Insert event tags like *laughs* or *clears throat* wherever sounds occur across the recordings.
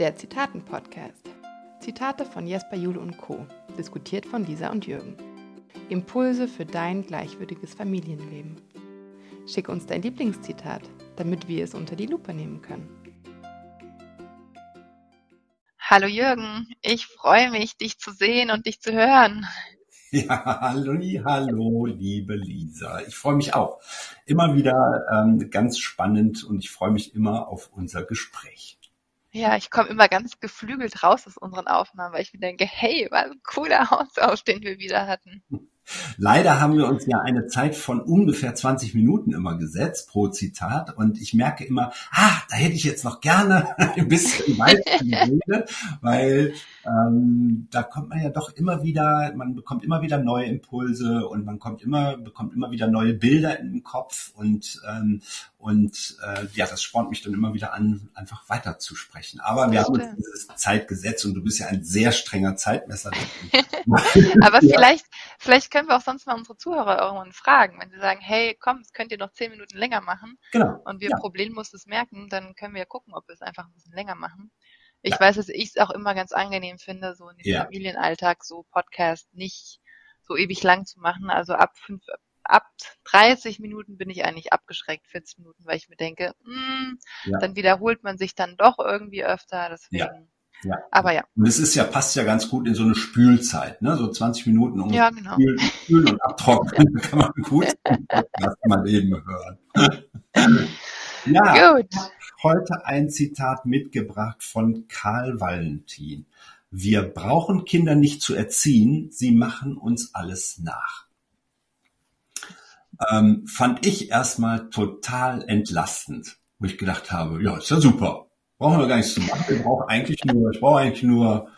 Der Zitaten-Podcast. Zitate von Jesper Jule und Co. Diskutiert von Lisa und Jürgen. Impulse für dein gleichwürdiges Familienleben. Schick uns dein Lieblingszitat, damit wir es unter die Lupe nehmen können. Hallo Jürgen, ich freue mich, dich zu sehen und dich zu hören. Ja, hallo, hallo, liebe Lisa. Ich freue mich auch. Immer wieder ähm, ganz spannend und ich freue mich immer auf unser Gespräch. Ja, ich komme immer ganz geflügelt raus aus unseren Aufnahmen, weil ich mir denke, hey, was ein cooler Austausch, den wir wieder hatten. Leider haben wir uns ja eine Zeit von ungefähr 20 Minuten immer gesetzt pro Zitat und ich merke immer, ah, da hätte ich jetzt noch gerne *laughs* ein bisschen weiter *laughs* geredet, weil ähm, da kommt man ja doch immer wieder, man bekommt immer wieder neue Impulse und man kommt immer, bekommt immer wieder neue Bilder in den Kopf und ähm, und äh, ja, das spornt mich dann immer wieder an, einfach weiter zu sprechen. Aber wir haben uns dieses Zeitgesetz und du bist ja ein sehr strenger Zeitmesser. *laughs* Aber vielleicht, vielleicht können wir auch sonst mal unsere Zuhörer irgendwann fragen, wenn sie sagen, hey, komm, das könnt ihr noch zehn Minuten länger machen. Genau. Und wir ja. problemlos das merken, dann können wir ja gucken, ob wir es einfach ein bisschen länger machen. Ich ja. weiß, dass ich es auch immer ganz angenehm finde, so in dem ja. Familienalltag so Podcast nicht so ewig lang zu machen. Also ab fünf, ab 30 Minuten bin ich eigentlich abgeschreckt, 40 Minuten, weil ich mir denke, mh, hm, ja. dann wiederholt man sich dann doch irgendwie öfter. Deswegen. Ja. Ja. Aber ja. Und es ist ja, passt ja ganz gut in so eine Spülzeit, ne? So 20 Minuten um ja, genau. spülen, spülen und abtrocknen. da *laughs* kann man gut *laughs* das mal eben hören. *laughs* ja. Gut. Heute ein Zitat mitgebracht von Karl Valentin. Wir brauchen Kinder nicht zu erziehen, sie machen uns alles nach ähm, fand ich erstmal total entlastend, wo ich gedacht habe, ja, ist ja super. Brauchen wir gar nichts zu machen. Ich brauche eigentlich nur, ich brauche eigentlich nur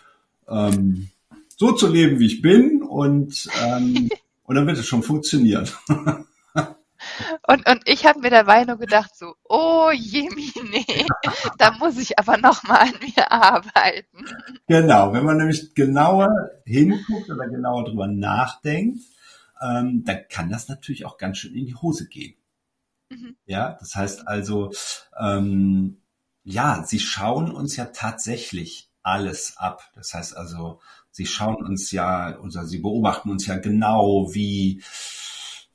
ähm, so zu leben, wie ich bin und, ähm, und dann wird es schon funktionieren. *laughs* Und, und ich habe mir dabei nur gedacht, so, oh Jemine, *laughs* da muss ich aber noch mal an mir arbeiten. Genau, wenn man nämlich genauer hinguckt oder genauer drüber nachdenkt, ähm, dann kann das natürlich auch ganz schön in die Hose gehen. Mhm. Ja, das heißt also, ähm, ja, sie schauen uns ja tatsächlich alles ab. Das heißt also, sie schauen uns ja, oder sie beobachten uns ja genau, wie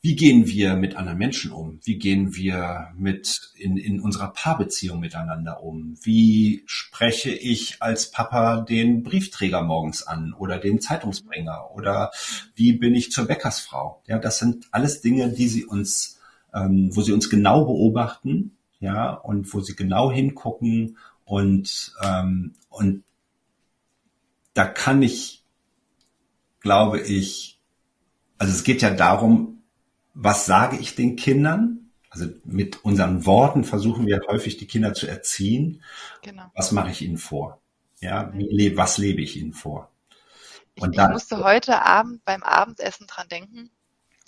wie gehen wir mit anderen Menschen um? Wie gehen wir mit in, in unserer Paarbeziehung miteinander um? Wie spreche ich als Papa den Briefträger morgens an oder den Zeitungsbringer? Oder wie bin ich zur Bäckersfrau? Ja, das sind alles Dinge, die sie uns, ähm, wo sie uns genau beobachten, ja, und wo sie genau hingucken und ähm, und da kann ich, glaube ich, also es geht ja darum, was sage ich den Kindern? Also mit unseren Worten versuchen wir häufig die Kinder zu erziehen. Genau. Was mache ich ihnen vor? Ja, wie was lebe ich ihnen vor? Und ich, ich musste heute Abend beim Abendessen dran denken,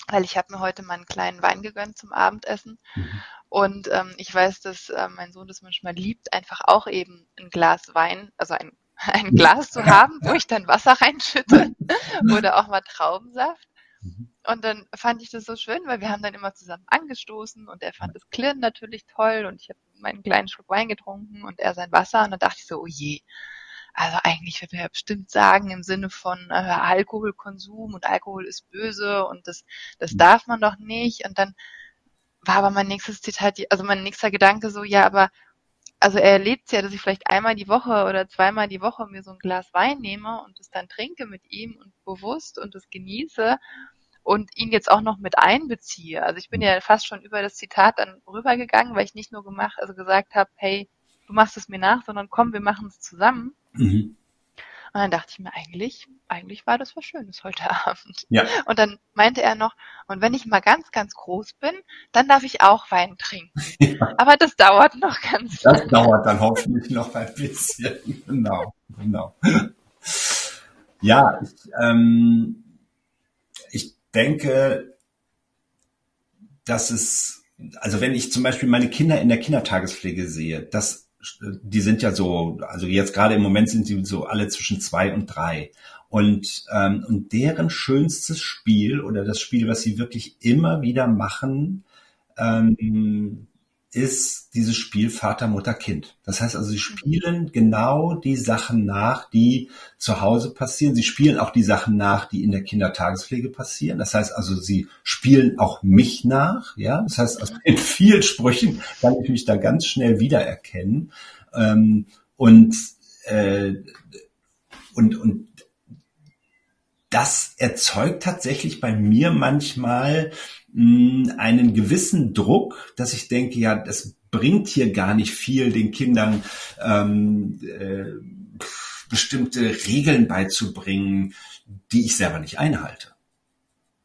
weil ich habe mir heute mal einen kleinen Wein gegönnt zum Abendessen. Mhm. Und ähm, ich weiß, dass äh, mein Sohn das manchmal liebt, einfach auch eben ein Glas Wein, also ein, *laughs* ein Glas zu haben, wo ich dann Wasser reinschütte *laughs* oder auch mal Traubensaft. Mhm. Und dann fand ich das so schön, weil wir haben dann immer zusammen angestoßen und er fand das Klirren natürlich toll und ich habe meinen kleinen Schluck Wein getrunken und er sein Wasser und dann dachte ich so, oh je, also eigentlich wird er ja bestimmt sagen im Sinne von äh, Alkoholkonsum und Alkohol ist böse und das, das mhm. darf man doch nicht. Und dann war aber mein nächstes Zitat, also mein nächster Gedanke so, ja, aber also er erlebt ja, dass ich vielleicht einmal die Woche oder zweimal die Woche mir so ein Glas Wein nehme und es dann trinke mit ihm und bewusst und es genieße und ihn jetzt auch noch mit einbeziehe. Also ich bin ja fast schon über das Zitat dann rübergegangen, weil ich nicht nur gemacht, also gesagt habe, hey, du machst es mir nach, sondern komm, wir machen es zusammen. Mhm. Und dann dachte ich mir, eigentlich, eigentlich war das was Schönes heute *laughs* Abend. Ja. Und dann meinte er noch, und wenn ich mal ganz, ganz groß bin, dann darf ich auch Wein trinken. *laughs* Ja. Aber das dauert noch ganz Das lange. dauert dann hoffentlich noch ein bisschen. *laughs* Genau, genau. Ja, ich, ähm, denke, dass es, also wenn ich zum Beispiel meine Kinder in der Kindertagespflege sehe, das, die sind ja so, also jetzt gerade im Moment sind sie so alle zwischen zwei und drei. Und, ähm, und deren schönstes Spiel oder das Spiel, was sie wirklich immer wieder machen, ähm, ist dieses Spiel Vater, Mutter, Kind. Das heißt also, sie spielen genau die Sachen nach, die zu Hause passieren. Sie spielen auch die Sachen nach, die in der Kindertagespflege passieren. Das heißt also, sie spielen auch mich nach. Ja, das heißt also, in vielen Sprüchen kann ich mich da ganz schnell wiedererkennen. Ähm, und, äh, und, und das erzeugt tatsächlich bei mir manchmal mh, einen gewissen Druck, dass ich denke, ja, das bringt hier gar nicht viel, den Kindern ähm, äh, bestimmte Regeln beizubringen, die ich selber nicht einhalte.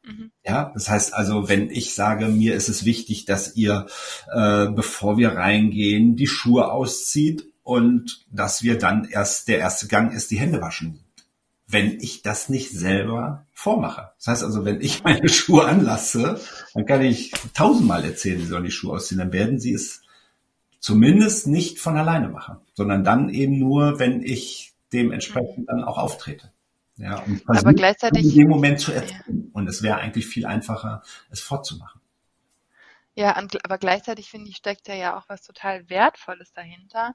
Mhm. Ja, das heißt also, wenn ich sage, mir ist es wichtig, dass ihr, äh, bevor wir reingehen, die Schuhe auszieht und dass wir dann erst, der erste Gang ist, die Hände waschen wenn ich das nicht selber vormache. Das heißt also, wenn ich *laughs* meine Schuhe anlasse, dann kann ich tausendmal erzählen, sie sollen die Schuhe ausziehen, dann werden sie es zumindest nicht von alleine machen, sondern dann eben nur, wenn ich dementsprechend dann auch auftrete. Ja, und aber gleichzeitig in dem Moment zu erzählen. Ja. Und es wäre eigentlich viel einfacher, es fortzumachen. Ja, aber gleichzeitig finde ich, steckt ja auch was total Wertvolles dahinter.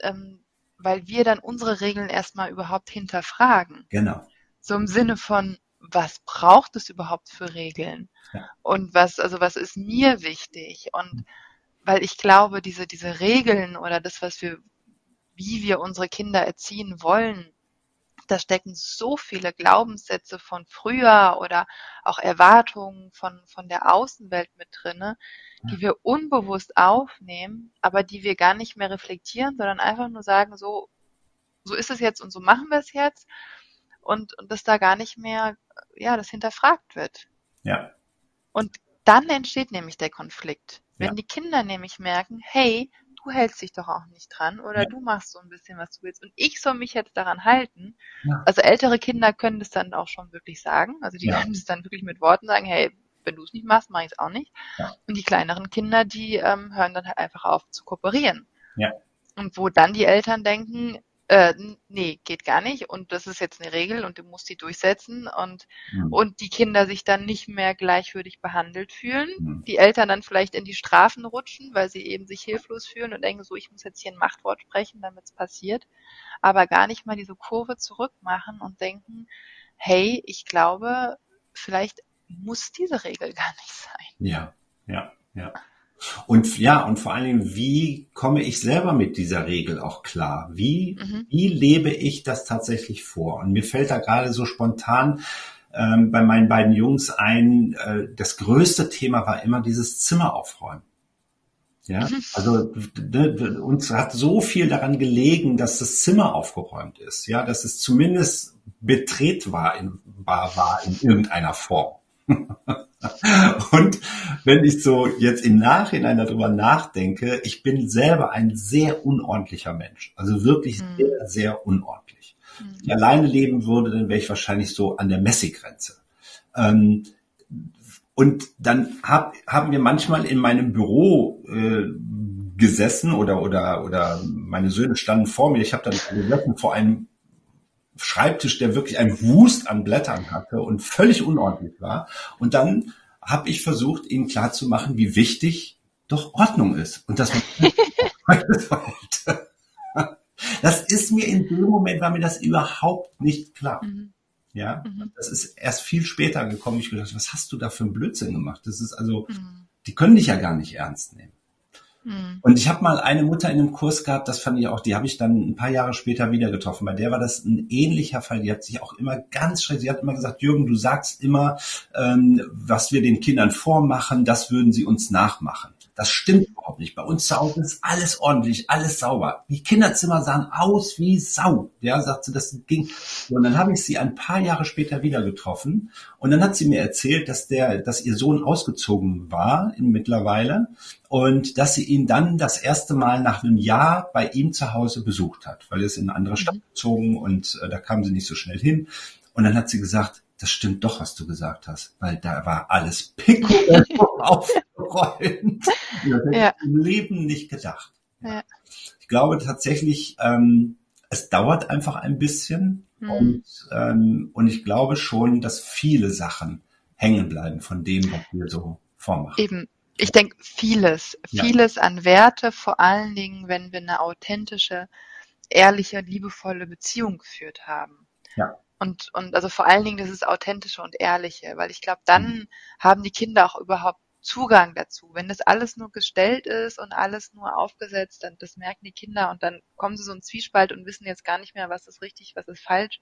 Ähm, weil wir dann unsere Regeln erstmal überhaupt hinterfragen. Genau. So im Sinne von, was braucht es überhaupt für Regeln? Ja. Und was, also was ist mir wichtig? Und weil ich glaube, diese, diese Regeln oder das, was wir, wie wir unsere Kinder erziehen wollen, da stecken so viele Glaubenssätze von früher oder auch Erwartungen von, von der Außenwelt mit drinne, die wir unbewusst aufnehmen, aber die wir gar nicht mehr reflektieren, sondern einfach nur sagen, so, so ist es jetzt und so machen wir es jetzt und, und dass da gar nicht mehr, ja, das hinterfragt wird. Ja. Und dann entsteht nämlich der Konflikt. Wenn ja. die Kinder nämlich merken, hey, du hältst dich doch auch nicht dran oder ja. du machst so ein bisschen, was du willst und ich soll mich jetzt daran halten. Ja. Also ältere Kinder können das dann auch schon wirklich sagen. Also die können es dann wirklich mit Worten sagen, hey, wenn du es nicht machst, mache ich es auch nicht. Ja. Und die kleineren Kinder, die ähm, hören dann halt einfach auf zu kooperieren. Ja. Und wo dann die Eltern denken, äh, nee, geht gar nicht und das ist jetzt eine Regel und du musst die durchsetzen und, mhm. und die Kinder sich dann nicht mehr gleichwürdig behandelt fühlen, mhm. die Eltern dann vielleicht in die Strafen rutschen, weil sie eben sich hilflos fühlen und denken so, ich muss jetzt hier ein Machtwort sprechen, damit es passiert, aber gar nicht mal diese Kurve zurück machen und denken, hey, ich glaube, vielleicht muss diese Regel *laughs* gar nicht sein. Ja, ja, ja. Und ja, und vor allen Dingen, wie komme ich selber mit dieser Regel auch klar? Wie, mhm. wie lebe ich das tatsächlich vor? Und mir fällt da gerade so spontan ähm, bei meinen beiden Jungs ein, äh, das größte Thema war immer dieses Zimmer aufräumen. Ja, mhm. also ne, uns hat so viel daran gelegen, dass das Zimmer aufgeräumt ist, ja, dass es zumindest betretbar in, war, war in irgendeiner Form. *laughs* Und wenn ich so jetzt im Nachhinein darüber nachdenke, ich bin selber ein sehr unordentlicher Mensch. Also wirklich mhm. sehr, sehr unordentlich. Mhm. Wenn ich alleine leben würde, dann wäre ich wahrscheinlich so an der Messigrenze. Ähm, und dann hab, haben wir manchmal in meinem Büro äh, gesessen oder oder oder meine Söhne standen vor mir. Ich habe dann gesessen vor einem Schreibtisch, der wirklich ein Wust an Blättern hatte und völlig unordentlich war. Und dann habe ich versucht, ihnen klarzumachen, wie wichtig doch Ordnung ist und dass man *laughs* Das ist mir in dem Moment war mir das überhaupt nicht klar. Mhm. Ja, mhm. das ist erst viel später gekommen. Ich gedacht, was hast du da für einen Blödsinn gemacht? Das ist also, mhm. die können dich ja gar nicht ernst nehmen. Mhm. Und ich habe mal eine Mutter in einem Kurs gehabt, das fand ich auch, die habe ich dann ein paar Jahre später wieder getroffen. Bei der war das ein ähnlicher Fall. Die hat sich auch immer ganz schrecklich, sie hat immer gesagt, Jürgen, du sagst immer, ähm, was wir den Kindern vormachen, das würden sie uns nachmachen. Das stimmt überhaupt nicht. Bei uns zu Hause ist alles ordentlich, alles sauber. Die Kinderzimmer sahen aus wie Sau. Ja, sagt sie, das ging. Und dann habe ich sie ein paar Jahre später wieder getroffen. Und dann hat sie mir erzählt, dass der, dass ihr Sohn ausgezogen war in mittlerweile und dass sie ihn dann das erste Mal nach einem Jahr bei ihm zu Hause besucht hat, weil er ist in eine andere Stadt mhm. gezogen und äh, da kam sie nicht so schnell hin. Und dann hat sie gesagt, das stimmt doch, was du gesagt hast, weil da war alles picobello *laughs* aufgeräumt. *laughs* Das hätte ja. ich im Leben nicht gedacht. Ja. Ich glaube tatsächlich, ähm, es dauert einfach ein bisschen mhm. und, ähm, und ich glaube schon, dass viele Sachen hängen bleiben von dem, was wir so vormachen. Eben, ich denke vieles, vieles ja. an Werte, vor allen Dingen, wenn wir eine authentische, ehrliche, liebevolle Beziehung geführt haben. Ja. Und, und also vor allen Dingen das ist authentische und ehrliche, weil ich glaube, dann mhm. haben die Kinder auch überhaupt Zugang dazu. Wenn das alles nur gestellt ist und alles nur aufgesetzt, dann das merken die Kinder und dann kommen sie so einen Zwiespalt und wissen jetzt gar nicht mehr, was ist richtig, was ist falsch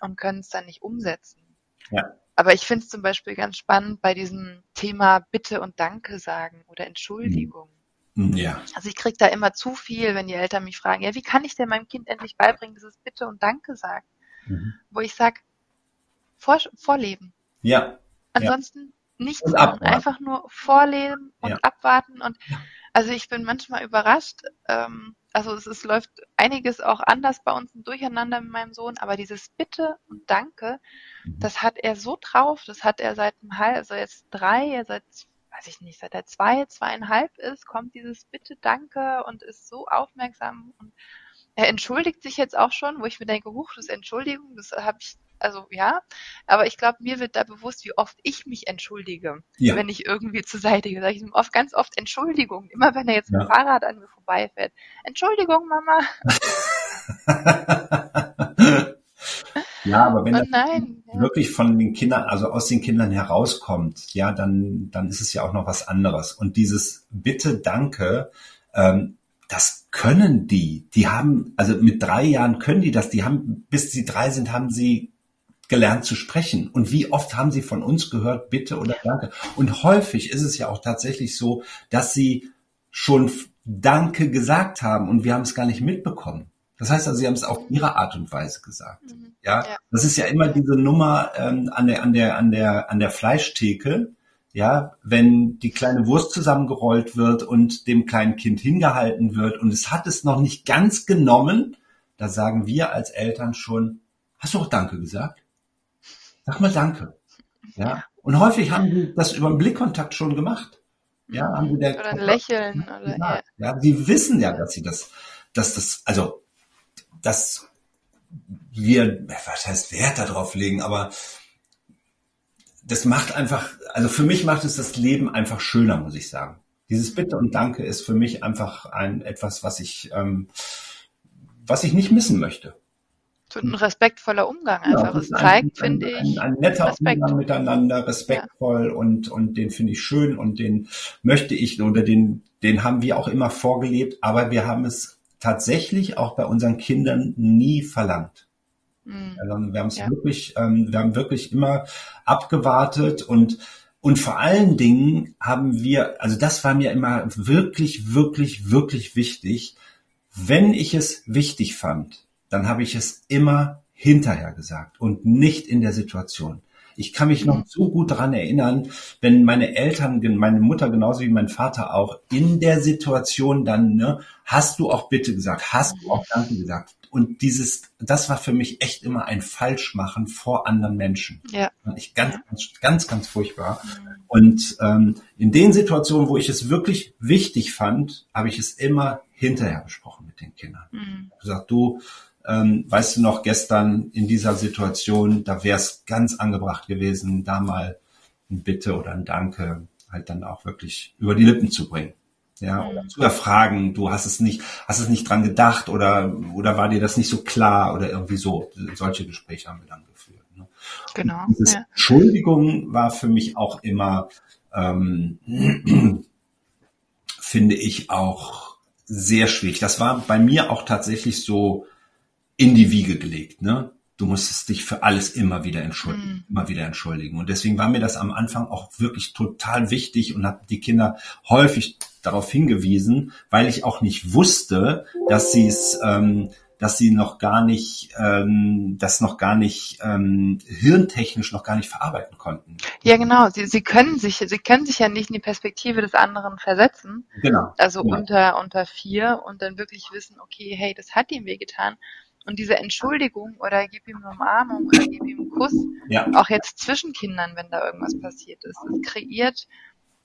und können es dann nicht umsetzen. Ja. Aber ich finde es zum Beispiel ganz spannend bei diesem Thema Bitte und Danke sagen oder Entschuldigung. Mhm. Ja. Also ich kriege da immer zu viel, wenn die Eltern mich fragen, ja, wie kann ich denn meinem Kind endlich beibringen, dass es Bitte und Danke sagt? Mhm. Wo ich sage, vor, vorleben. Ja. Ansonsten. Nichts machen, einfach nur vorleben und ja. abwarten und also ich bin manchmal überrascht, ähm, also es, es läuft einiges auch anders bei uns durcheinander mit meinem Sohn, aber dieses Bitte und Danke, mhm. das hat er so drauf, das hat er seit einem halb, also jetzt drei, seit, weiß ich nicht, seit er zwei, zweieinhalb ist, kommt dieses Bitte, Danke und ist so aufmerksam und er entschuldigt sich jetzt auch schon, wo ich mir denke, huch, das Entschuldigung, das habe ich also ja, aber ich glaube, mir wird da bewusst, wie oft ich mich entschuldige, ja. wenn ich irgendwie zur Seite gehe. Ich oft ganz oft Entschuldigung, immer wenn er jetzt ja. mit dem Fahrrad an mir vorbeifährt. Entschuldigung, Mama. *laughs* ja, aber wenn oh nein, das ja. wirklich von den Kindern, also aus den Kindern herauskommt, ja, dann, dann ist es ja auch noch was anderes. Und dieses Bitte, Danke, ähm, das können die. Die haben, also mit drei Jahren können die das. Die haben, bis sie drei sind, haben sie gelernt zu sprechen. Und wie oft haben sie von uns gehört, bitte oder danke? Und häufig ist es ja auch tatsächlich so, dass sie schon Danke gesagt haben und wir haben es gar nicht mitbekommen. Das heißt also, sie haben es auf ihre Art und Weise gesagt. Mhm. Ja? ja? das ist ja immer diese Nummer ähm, an der an der an der an der Fleischtheke. Ja, wenn die kleine Wurst zusammengerollt wird und dem kleinen Kind hingehalten wird und es hat es noch nicht ganz genommen, da sagen wir als Eltern schon, hast du auch Danke gesagt? Sag mal Danke. Ja. Und häufig haben die das über den Blickkontakt schon gemacht. Ja, haben die der oder ein Lächeln oder ja. ja, die wissen ja, dass sie das, dass das, also, dass wir, was heißt Wert darauf legen, aber das macht einfach, also für mich macht es das Leben einfach schöner, muss ich sagen. Dieses Bitte und Danke ist für mich einfach ein etwas, was ich, ähm, was ich nicht missen möchte. Ein respektvoller Umgang einfach. Ja, es zeigt, finde ich. Ein, ein, netter Respekt. Umgang miteinander, respektvoll ja. und, und den finde ich schön und den möchte ich oder den, den haben wir auch immer vorgelebt, aber wir haben es tatsächlich auch bei unseren Kindern nie verlangt. Mhm. Also wir haben es ja. wirklich, ähm, wir haben wirklich immer abgewartet und und vor allen Dingen haben wir, also das war mir immer wirklich, wirklich, wirklich wichtig, wenn ich es wichtig fand, dann habe ich es immer hinterher gesagt und nicht in der Situation. Ich kann mich noch mhm. so gut daran erinnern, wenn meine Eltern, meine Mutter genauso wie mein Vater auch in der Situation dann, ne, hast du auch bitte gesagt, hast du auch Danke gesagt. Und dieses, das war für mich echt immer ein Falschmachen vor anderen Menschen. Ja. Ich ganz, ganz, ganz, ganz furchtbar. Und ähm, in den Situationen, wo ich es wirklich wichtig fand, habe ich es immer hinterher besprochen mit den Kindern. Mhm. Ich gesagt, du, ähm, weißt du noch, gestern in dieser Situation, da wäre es ganz angebracht gewesen, da mal ein Bitte oder ein Danke halt dann auch wirklich über die Lippen zu bringen. Ja, oder mhm. zu erfragen, du hast es nicht, hast es nicht dran gedacht oder, oder war dir das nicht so klar oder irgendwie so. Solche Gespräche haben wir dann geführt. Ne? Genau. Ja. Entschuldigung war für mich auch immer, ähm, *clears throat* finde ich auch sehr schwierig. Das war bei mir auch tatsächlich so in die Wiege gelegt, ne? Du musstest dich für alles immer wieder entschuldigen, mhm. immer wieder entschuldigen. Und deswegen war mir das am Anfang auch wirklich total wichtig und habe die Kinder häufig darauf hingewiesen, weil ich auch nicht wusste, dass sie es, ähm, dass sie noch gar nicht, ähm, das noch gar nicht ähm, hirntechnisch noch gar nicht verarbeiten konnten. Ja, genau. Sie, sie können sich, sie können sich ja nicht in die Perspektive des anderen versetzen. Genau. Also genau. unter unter vier und dann wirklich wissen, okay, hey, das hat ihm wehgetan. Und diese Entschuldigung oder gib ihm eine Umarmung oder gib ihm einen Kuss, ja. auch jetzt zwischen Kindern, wenn da irgendwas passiert ist, das kreiert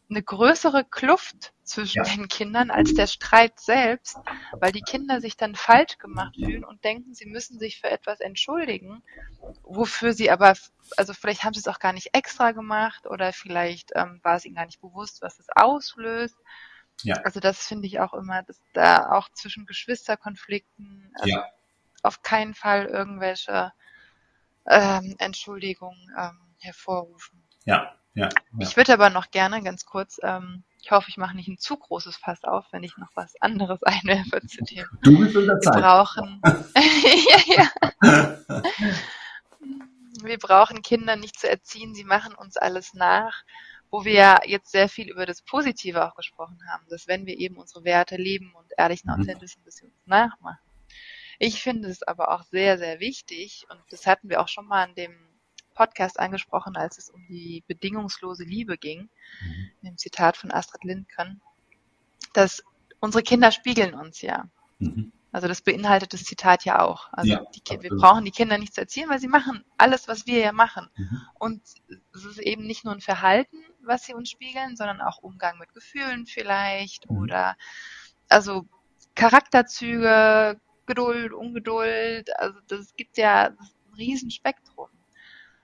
eine größere Kluft zwischen ja. den Kindern als der Streit selbst, weil die Kinder sich dann falsch gemacht fühlen und denken, sie müssen sich für etwas entschuldigen, wofür sie aber, also vielleicht haben sie es auch gar nicht extra gemacht oder vielleicht ähm, war es ihnen gar nicht bewusst, was es auslöst. Ja. Also das finde ich auch immer, dass da auch zwischen Geschwisterkonflikten also ja. Auf keinen Fall irgendwelche ähm, Entschuldigungen ähm, hervorrufen. Ja, ja, ja. Ich würde aber noch gerne ganz kurz, ähm, ich hoffe, ich mache nicht ein zu großes Fass auf, wenn ich noch was anderes *laughs* einwerfe zu dem. Du bist unter Zeit. Wir brauchen, *laughs* *laughs* ja, ja. Wir brauchen Kinder nicht zu erziehen, sie machen uns alles nach wo wir ja jetzt sehr viel über das Positive auch gesprochen haben, dass wenn wir eben unsere Werte leben und ehrlich und mhm. authentisch wir uns nachmachen. Ich finde es aber auch sehr, sehr wichtig, und das hatten wir auch schon mal in dem Podcast angesprochen, als es um die bedingungslose Liebe ging, mhm. dem Zitat von Astrid Lindgren, dass unsere Kinder spiegeln uns ja. Mhm. Also das beinhaltet das Zitat ja auch. Also ja, die, wir brauchen die Kinder nicht zu erziehen, weil sie machen alles, was wir ja machen. Mhm. Und es ist eben nicht nur ein Verhalten, was sie uns spiegeln, sondern auch Umgang mit Gefühlen vielleicht mhm. oder also Charakterzüge, Geduld, Ungeduld. Also das gibt ja ein Riesenspektrum.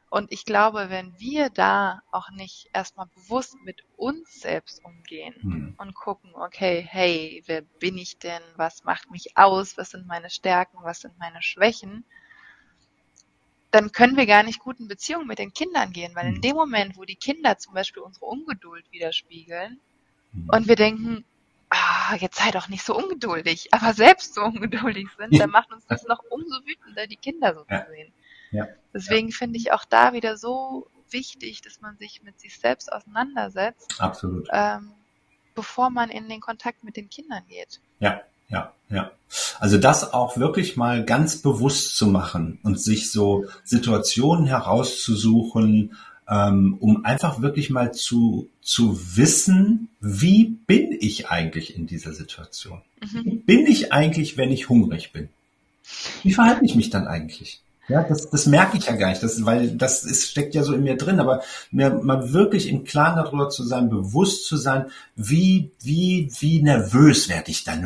Und ich glaube, wenn wir da auch nicht erstmal bewusst mit uns selbst umgehen mhm. und gucken, okay, hey, wer bin ich denn? Was macht mich aus? Was sind meine Stärken? Was sind meine Schwächen? Dann können wir gar nicht gut in Beziehungen mit den Kindern gehen, weil in hm. dem Moment, wo die Kinder zum Beispiel unsere Ungeduld widerspiegeln mhm. und wir denken, ah, jetzt sei doch nicht so ungeduldig, aber selbst so ungeduldig sind, dann macht uns das noch umso wütender, die Kinder so zu sehen. Ja. Deswegen ja. finde ich auch da wieder so wichtig, dass man sich mit sich selbst auseinandersetzt. Absolut. Ähm, bevor man in den Kontakt mit den Kindern geht. Ja, ja, ja. Also das auch wirklich mal ganz bewusst zu machen und sich so Situationen herauszusuchen, ähm, um einfach wirklich mal zu, zu wissen, wie bin ich eigentlich in dieser Situation? Mhm. Wie bin ich eigentlich, wenn ich hungrig bin? Wie verhalte ich mich dann eigentlich? Ja, das, das merke ich ja gar nicht, das, weil das ist, steckt ja so in mir drin, aber mir mal wirklich im Klaren darüber zu sein, bewusst zu sein, wie, wie, wie nervös werde ich dann.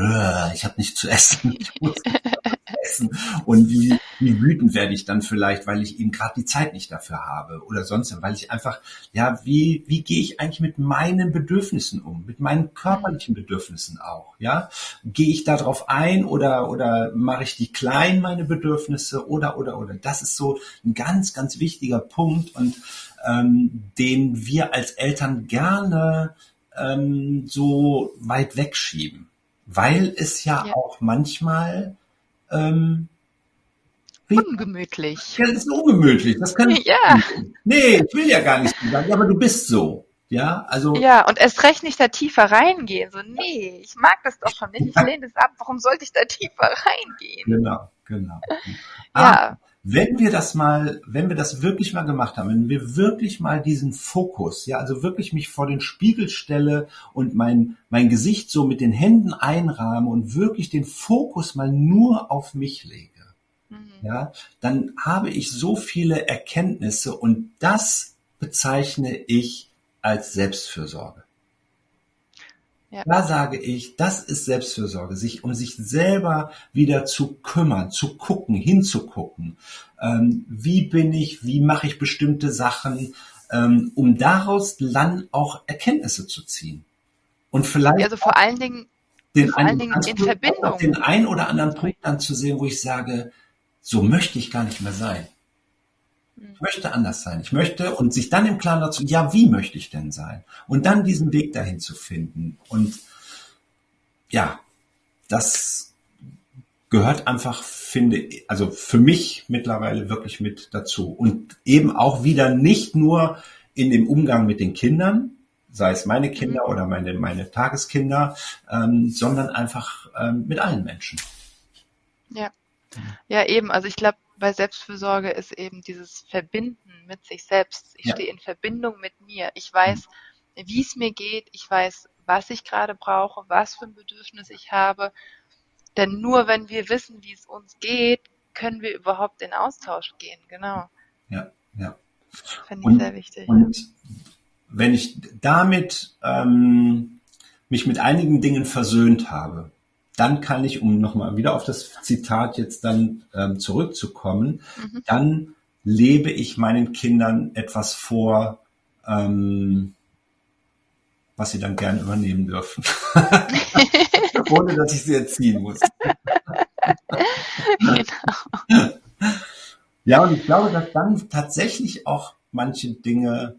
Ich habe nichts zu essen. Ich muss *laughs* essen. Und wie, wie wütend werde ich dann vielleicht, weil ich eben gerade die Zeit nicht dafür habe oder sonst, weil ich einfach, ja, wie, wie gehe ich eigentlich mit meinen Bedürfnissen um, mit meinen körperlichen Bedürfnissen auch, ja? Gehe ich darauf ein oder, oder mache ich die klein, meine Bedürfnisse oder, oder, oder. Das ist so ein ganz, ganz wichtiger Punkt und ähm, den wir als Eltern gerne ähm, so weit wegschieben, weil es ja, ja. auch manchmal ähm, ungemütlich. Ja, das ist ungemütlich. Das kann ich. Ja. Nee, ich will ja gar nicht so sagen, aber du bist so. Ja, also. Ja, und erst recht nicht da tiefer reingehen. So, nee, ich mag das doch schon nicht. Ich *laughs* lehne das ab. Warum sollte ich da tiefer reingehen? Genau, genau. ja wenn wir das mal, wenn wir das wirklich mal gemacht haben, wenn wir wirklich mal diesen Fokus, ja, also wirklich mich vor den Spiegel stelle und mein, mein Gesicht so mit den Händen einrahme und wirklich den Fokus mal nur auf mich lege, mhm. ja, dann habe ich so viele Erkenntnisse und das bezeichne ich als Selbstfürsorge. Ja. Da sage ich, das ist Selbstfürsorge, sich um sich selber wieder zu kümmern, zu gucken, hinzugucken. Ähm, wie bin ich, wie mache ich bestimmte Sachen, ähm, um daraus dann auch Erkenntnisse zu ziehen. Und vielleicht also vor allen Dingen den vor allen Dingen in Verbindung den ein oder anderen Punkt dann zu sehen, wo ich sage, so möchte ich gar nicht mehr sein. Ich möchte anders sein. Ich möchte und sich dann im Klaren dazu, ja, wie möchte ich denn sein? Und dann diesen Weg dahin zu finden. Und ja, das gehört einfach, finde, also für mich mittlerweile wirklich mit dazu. Und eben auch wieder nicht nur in dem Umgang mit den Kindern, sei es meine Kinder mhm. oder meine, meine Tageskinder, ähm, sondern einfach ähm, mit allen Menschen. Ja. Ja, eben. Also ich glaube, bei Selbstfürsorge ist eben dieses Verbinden mit sich selbst. Ich ja. stehe in Verbindung mit mir. Ich weiß, wie es mir geht. Ich weiß, was ich gerade brauche, was für ein Bedürfnis ich habe. Denn nur wenn wir wissen, wie es uns geht, können wir überhaupt in Austausch gehen. Genau. Ja, ja. Finde ich sehr wichtig. Und wenn ich damit ähm, mich mit einigen Dingen versöhnt habe, dann kann ich, um nochmal wieder auf das Zitat jetzt dann ähm, zurückzukommen, mhm. dann lebe ich meinen Kindern etwas vor, ähm, was sie dann gern übernehmen dürfen. *laughs* Ohne dass ich sie erziehen muss. *laughs* genau. Ja, und ich glaube, dass dann tatsächlich auch manche Dinge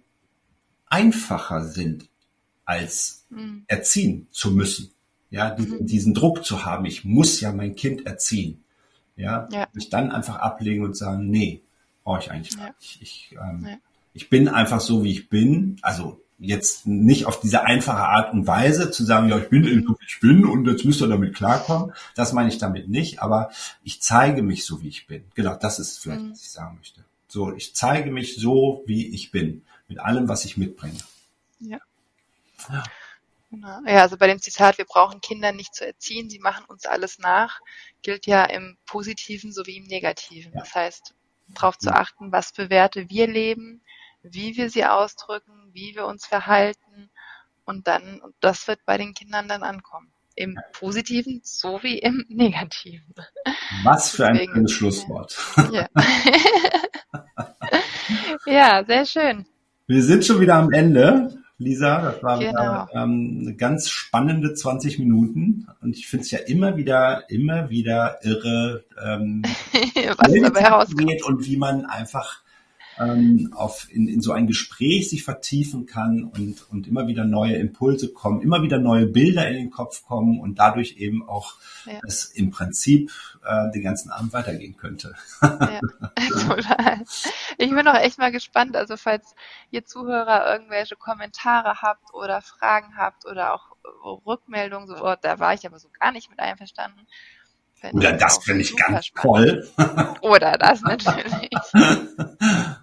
einfacher sind, als mhm. erziehen zu müssen. Ja, diesen, mhm. diesen Druck zu haben, ich muss ja mein Kind erziehen. Ja, ja. mich dann einfach ablegen und sagen, nee, brauche ich eigentlich ja. nicht. Ich, ähm, ja. ich bin einfach so, wie ich bin. Also jetzt nicht auf diese einfache Art und Weise zu sagen, ja, ich bin eben so, wie ich bin und jetzt müsst ihr damit klarkommen. Das meine ich damit nicht, aber ich zeige mich so, wie ich bin. Genau, das ist vielleicht, mhm. was ich sagen möchte. So, ich zeige mich so, wie ich bin, mit allem, was ich mitbringe. Ja. Ja. Genau. Ja, also bei dem Zitat, wir brauchen Kinder nicht zu erziehen, sie machen uns alles nach, gilt ja im Positiven sowie im Negativen. Ja. Das heißt, darauf zu achten, was für Werte wir leben, wie wir sie ausdrücken, wie wir uns verhalten und dann, und das wird bei den Kindern dann ankommen. Im Positiven sowie im *laughs* Negativen. Was für ein schönes Schlusswort. Ja. *laughs* ja, sehr schön. Wir sind schon wieder am Ende. Lisa. Das war genau. wieder, ähm, eine ganz spannende 20 Minuten. Und ich finde es ja immer wieder, immer wieder irre, ähm, *laughs* was dabei herauskommt und wie man einfach ähm, auf, in, in so ein Gespräch sich vertiefen kann und, und immer wieder neue Impulse kommen, immer wieder neue Bilder in den Kopf kommen und dadurch eben auch ja. es im Prinzip äh, den ganzen Abend weitergehen könnte. Ja, *laughs* total. Ich bin auch echt mal gespannt, also falls ihr Zuhörer irgendwelche Kommentare habt oder Fragen habt oder auch Rückmeldungen, so, oh, da war ich aber so gar nicht mit einverstanden. Oder das finde ich ganz spannend. toll. Oder das natürlich. *laughs*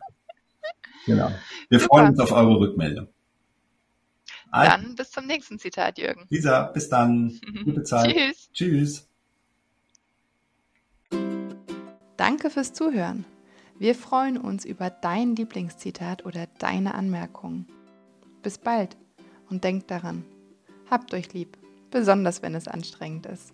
Genau. Wir Super. freuen uns auf eure Rückmeldung. Dann bis zum nächsten Zitat, Jürgen. Lisa, bis dann. *laughs* Gute Zeit. Tschüss. Tschüss. Danke fürs Zuhören. Wir freuen uns über dein Lieblingszitat oder deine Anmerkungen. Bis bald und denkt daran, habt euch lieb, besonders wenn es anstrengend ist.